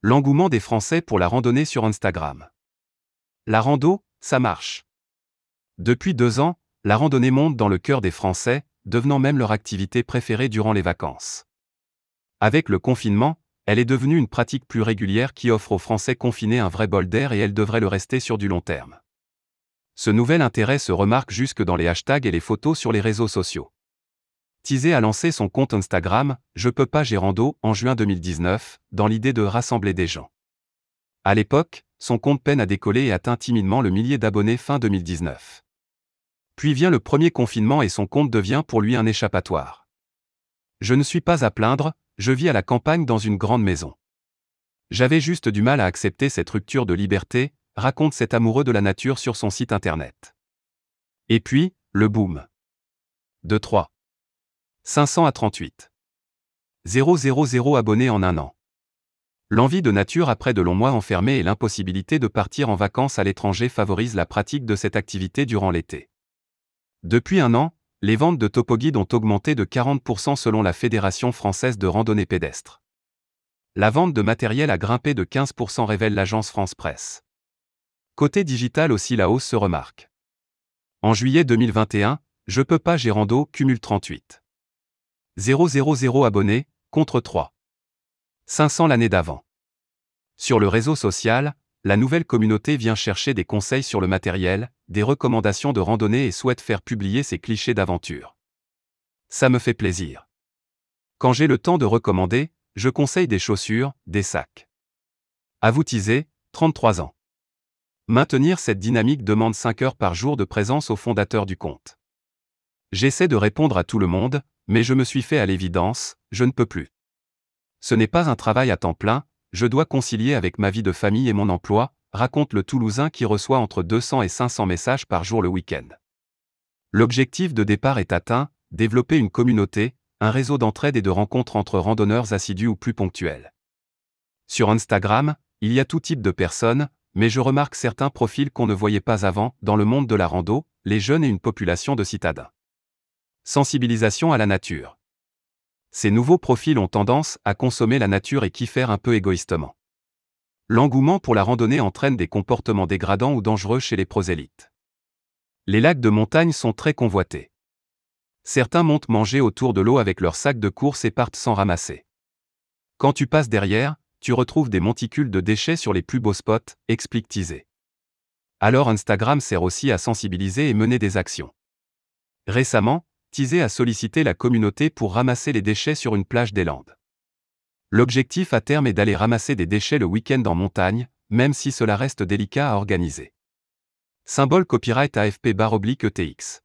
L'engouement des Français pour la randonnée sur Instagram. La rando, ça marche. Depuis deux ans, la randonnée monte dans le cœur des Français, devenant même leur activité préférée durant les vacances. Avec le confinement, elle est devenue une pratique plus régulière qui offre aux Français confinés un vrai bol d'air et elle devrait le rester sur du long terme. Ce nouvel intérêt se remarque jusque dans les hashtags et les photos sur les réseaux sociaux. Tizé a lancé son compte Instagram Je peux pas Gérando en juin 2019, dans l'idée de rassembler des gens. À l'époque, son compte peine à décoller et atteint timidement le millier d'abonnés fin 2019. Puis vient le premier confinement et son compte devient pour lui un échappatoire. Je ne suis pas à plaindre, je vis à la campagne dans une grande maison. J'avais juste du mal à accepter cette rupture de liberté, raconte cet amoureux de la nature sur son site internet. Et puis, le boom. De 3. 500 à 38. 000 abonnés en un an. L'envie de nature après de longs mois enfermés et l'impossibilité de partir en vacances à l'étranger favorise la pratique de cette activité durant l'été. Depuis un an, les ventes de topoguides ont augmenté de 40% selon la Fédération française de randonnée pédestre. La vente de matériel a grimpé de 15% révèle l'agence France Presse. Côté digital aussi la hausse se remarque. En juillet 2021, Je peux pas Gérando cumule 38. 000 abonnés, contre 3. 500 l'année d'avant. Sur le réseau social, la nouvelle communauté vient chercher des conseils sur le matériel, des recommandations de randonnée et souhaite faire publier ses clichés d'aventure. Ça me fait plaisir. Quand j'ai le temps de recommander, je conseille des chaussures, des sacs. Teaser, 33 ans. Maintenir cette dynamique demande 5 heures par jour de présence au fondateur du compte. J'essaie de répondre à tout le monde, mais je me suis fait à l'évidence, je ne peux plus. Ce n'est pas un travail à temps plein, je dois concilier avec ma vie de famille et mon emploi, raconte le Toulousain qui reçoit entre 200 et 500 messages par jour le week-end. L'objectif de départ est atteint, développer une communauté, un réseau d'entraide et de rencontres entre randonneurs assidus ou plus ponctuels. Sur Instagram, il y a tout type de personnes, mais je remarque certains profils qu'on ne voyait pas avant dans le monde de la rando, les jeunes et une population de citadins. Sensibilisation à la nature. Ces nouveaux profils ont tendance à consommer la nature et kiffer un peu égoïstement. L'engouement pour la randonnée entraîne des comportements dégradants ou dangereux chez les prosélytes. Les lacs de montagne sont très convoités. Certains montent manger autour de l'eau avec leur sac de course et partent sans ramasser. Quand tu passes derrière, tu retrouves des monticules de déchets sur les plus beaux spots, explique Tizé. Alors Instagram sert aussi à sensibiliser et mener des actions. Récemment, Tizé a sollicité la communauté pour ramasser les déchets sur une plage des Landes. L'objectif à terme est d'aller ramasser des déchets le week-end en montagne, même si cela reste délicat à organiser. Symbole copyright AFP ETX.